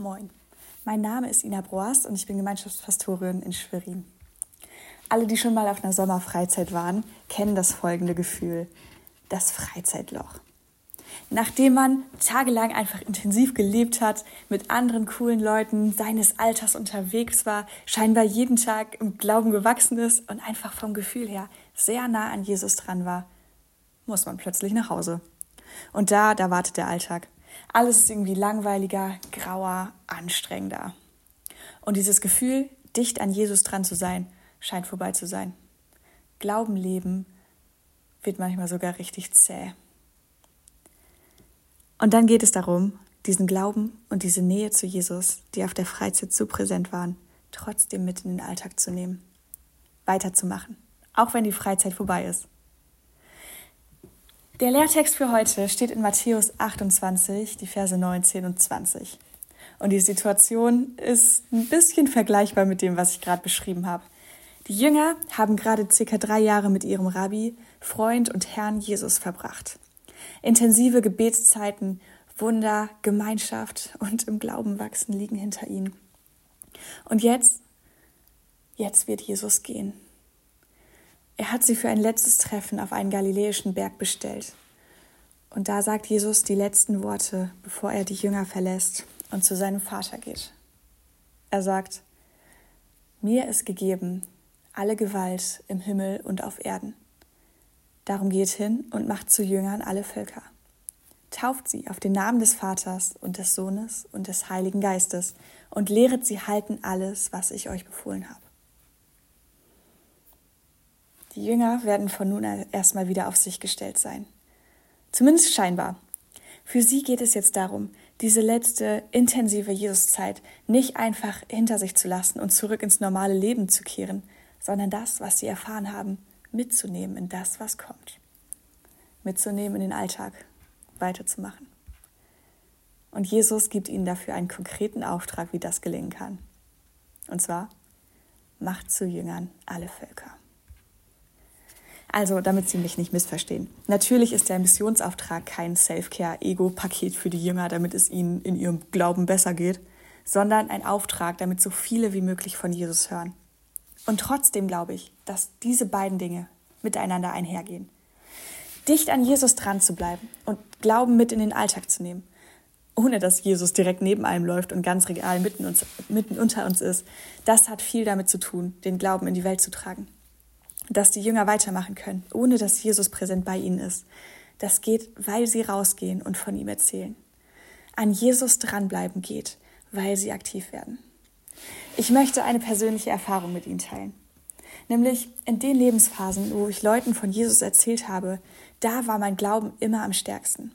Moin, mein Name ist Ina Broas und ich bin Gemeinschaftspastorin in Schwerin. Alle, die schon mal auf einer Sommerfreizeit waren, kennen das folgende Gefühl, das Freizeitloch. Nachdem man tagelang einfach intensiv gelebt hat, mit anderen coolen Leuten seines Alters unterwegs war, scheinbar jeden Tag im Glauben gewachsen ist und einfach vom Gefühl her sehr nah an Jesus dran war, muss man plötzlich nach Hause. Und da, da wartet der Alltag. Alles ist irgendwie langweiliger, grauer, anstrengender. Und dieses Gefühl, dicht an Jesus dran zu sein, scheint vorbei zu sein. Glauben leben wird manchmal sogar richtig zäh. Und dann geht es darum, diesen Glauben und diese Nähe zu Jesus, die auf der Freizeit so präsent waren, trotzdem mit in den Alltag zu nehmen, weiterzumachen, auch wenn die Freizeit vorbei ist. Der Lehrtext für heute steht in Matthäus 28, die Verse 19 und 20. Und die Situation ist ein bisschen vergleichbar mit dem, was ich gerade beschrieben habe. Die Jünger haben gerade circa drei Jahre mit ihrem Rabbi, Freund und Herrn Jesus verbracht. Intensive Gebetszeiten, Wunder, Gemeinschaft und im Glauben wachsen liegen hinter ihnen. Und jetzt, jetzt wird Jesus gehen. Er hat sie für ein letztes Treffen auf einen galiläischen Berg bestellt. Und da sagt Jesus die letzten Worte, bevor er die Jünger verlässt und zu seinem Vater geht. Er sagt, mir ist gegeben alle Gewalt im Himmel und auf Erden. Darum geht hin und macht zu Jüngern alle Völker. Tauft sie auf den Namen des Vaters und des Sohnes und des Heiligen Geistes und lehret sie halten alles, was ich euch befohlen habe. Die Jünger werden von nun an erstmal wieder auf sich gestellt sein. Zumindest scheinbar. Für sie geht es jetzt darum, diese letzte intensive Jesuszeit nicht einfach hinter sich zu lassen und zurück ins normale Leben zu kehren, sondern das, was sie erfahren haben, mitzunehmen in das, was kommt. Mitzunehmen in den Alltag, weiterzumachen. Und Jesus gibt ihnen dafür einen konkreten Auftrag, wie das gelingen kann. Und zwar, macht zu Jüngern alle Völker. Also, damit Sie mich nicht missverstehen. Natürlich ist der Missionsauftrag kein Self-Care-Ego-Paket für die Jünger, damit es ihnen in ihrem Glauben besser geht, sondern ein Auftrag, damit so viele wie möglich von Jesus hören. Und trotzdem glaube ich, dass diese beiden Dinge miteinander einhergehen. Dicht an Jesus dran zu bleiben und Glauben mit in den Alltag zu nehmen, ohne dass Jesus direkt neben einem läuft und ganz real mitten, uns, mitten unter uns ist, das hat viel damit zu tun, den Glauben in die Welt zu tragen dass die Jünger weitermachen können, ohne dass Jesus präsent bei ihnen ist. Das geht, weil sie rausgehen und von ihm erzählen. An Jesus dranbleiben geht, weil sie aktiv werden. Ich möchte eine persönliche Erfahrung mit Ihnen teilen. Nämlich in den Lebensphasen, wo ich Leuten von Jesus erzählt habe, da war mein Glauben immer am stärksten.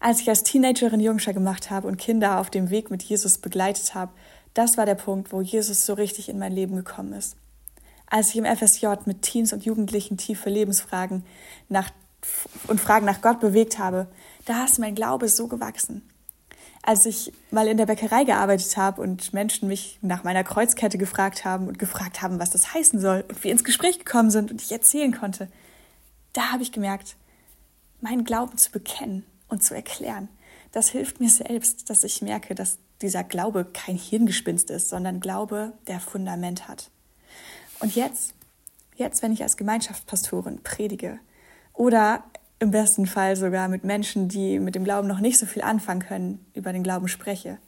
Als ich als Teenagerin Jungscher gemacht habe und Kinder auf dem Weg mit Jesus begleitet habe, das war der Punkt, wo Jesus so richtig in mein Leben gekommen ist als ich im FSJ mit Teens und Jugendlichen tiefe Lebensfragen nach, und Fragen nach Gott bewegt habe, da ist mein Glaube so gewachsen. Als ich mal in der Bäckerei gearbeitet habe und Menschen mich nach meiner Kreuzkette gefragt haben und gefragt haben, was das heißen soll und wir ins Gespräch gekommen sind und ich erzählen konnte, da habe ich gemerkt, meinen Glauben zu bekennen und zu erklären, das hilft mir selbst, dass ich merke, dass dieser Glaube kein Hirngespinst ist, sondern Glaube, der Fundament hat. Und jetzt, jetzt, wenn ich als Gemeinschaftspastorin predige oder im besten Fall sogar mit Menschen, die mit dem Glauben noch nicht so viel anfangen können, über den Glauben spreche,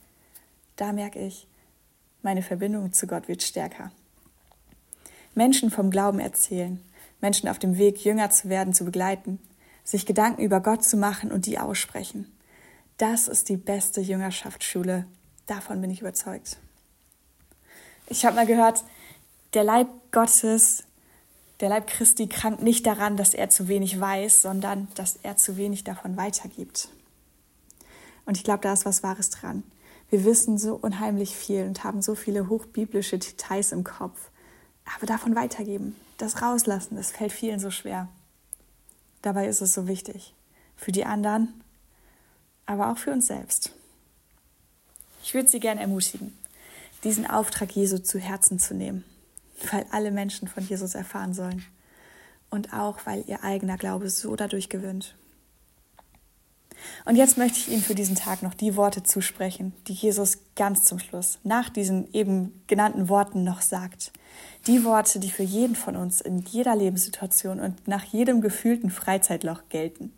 da merke ich, meine Verbindung zu Gott wird stärker. Menschen vom Glauben erzählen, Menschen auf dem Weg, jünger zu werden, zu begleiten, sich Gedanken über Gott zu machen und die aussprechen. Das ist die beste Jüngerschaftsschule. Davon bin ich überzeugt. Ich habe mal gehört, der Leib Gottes, der Leib Christi krankt nicht daran, dass er zu wenig weiß, sondern dass er zu wenig davon weitergibt. Und ich glaube, da ist was Wahres dran. Wir wissen so unheimlich viel und haben so viele hochbiblische Details im Kopf. Aber davon weitergeben, das rauslassen, das fällt vielen so schwer. Dabei ist es so wichtig. Für die anderen, aber auch für uns selbst. Ich würde Sie gerne ermutigen, diesen Auftrag Jesu zu Herzen zu nehmen weil alle Menschen von Jesus erfahren sollen und auch weil ihr eigener Glaube so dadurch gewinnt. Und jetzt möchte ich Ihnen für diesen Tag noch die Worte zusprechen, die Jesus ganz zum Schluss nach diesen eben genannten Worten noch sagt. Die Worte, die für jeden von uns in jeder Lebenssituation und nach jedem gefühlten Freizeitloch gelten.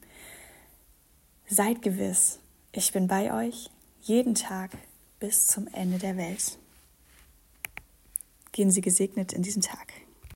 Seid gewiss, ich bin bei euch jeden Tag bis zum Ende der Welt. Gehen Sie gesegnet in diesen Tag.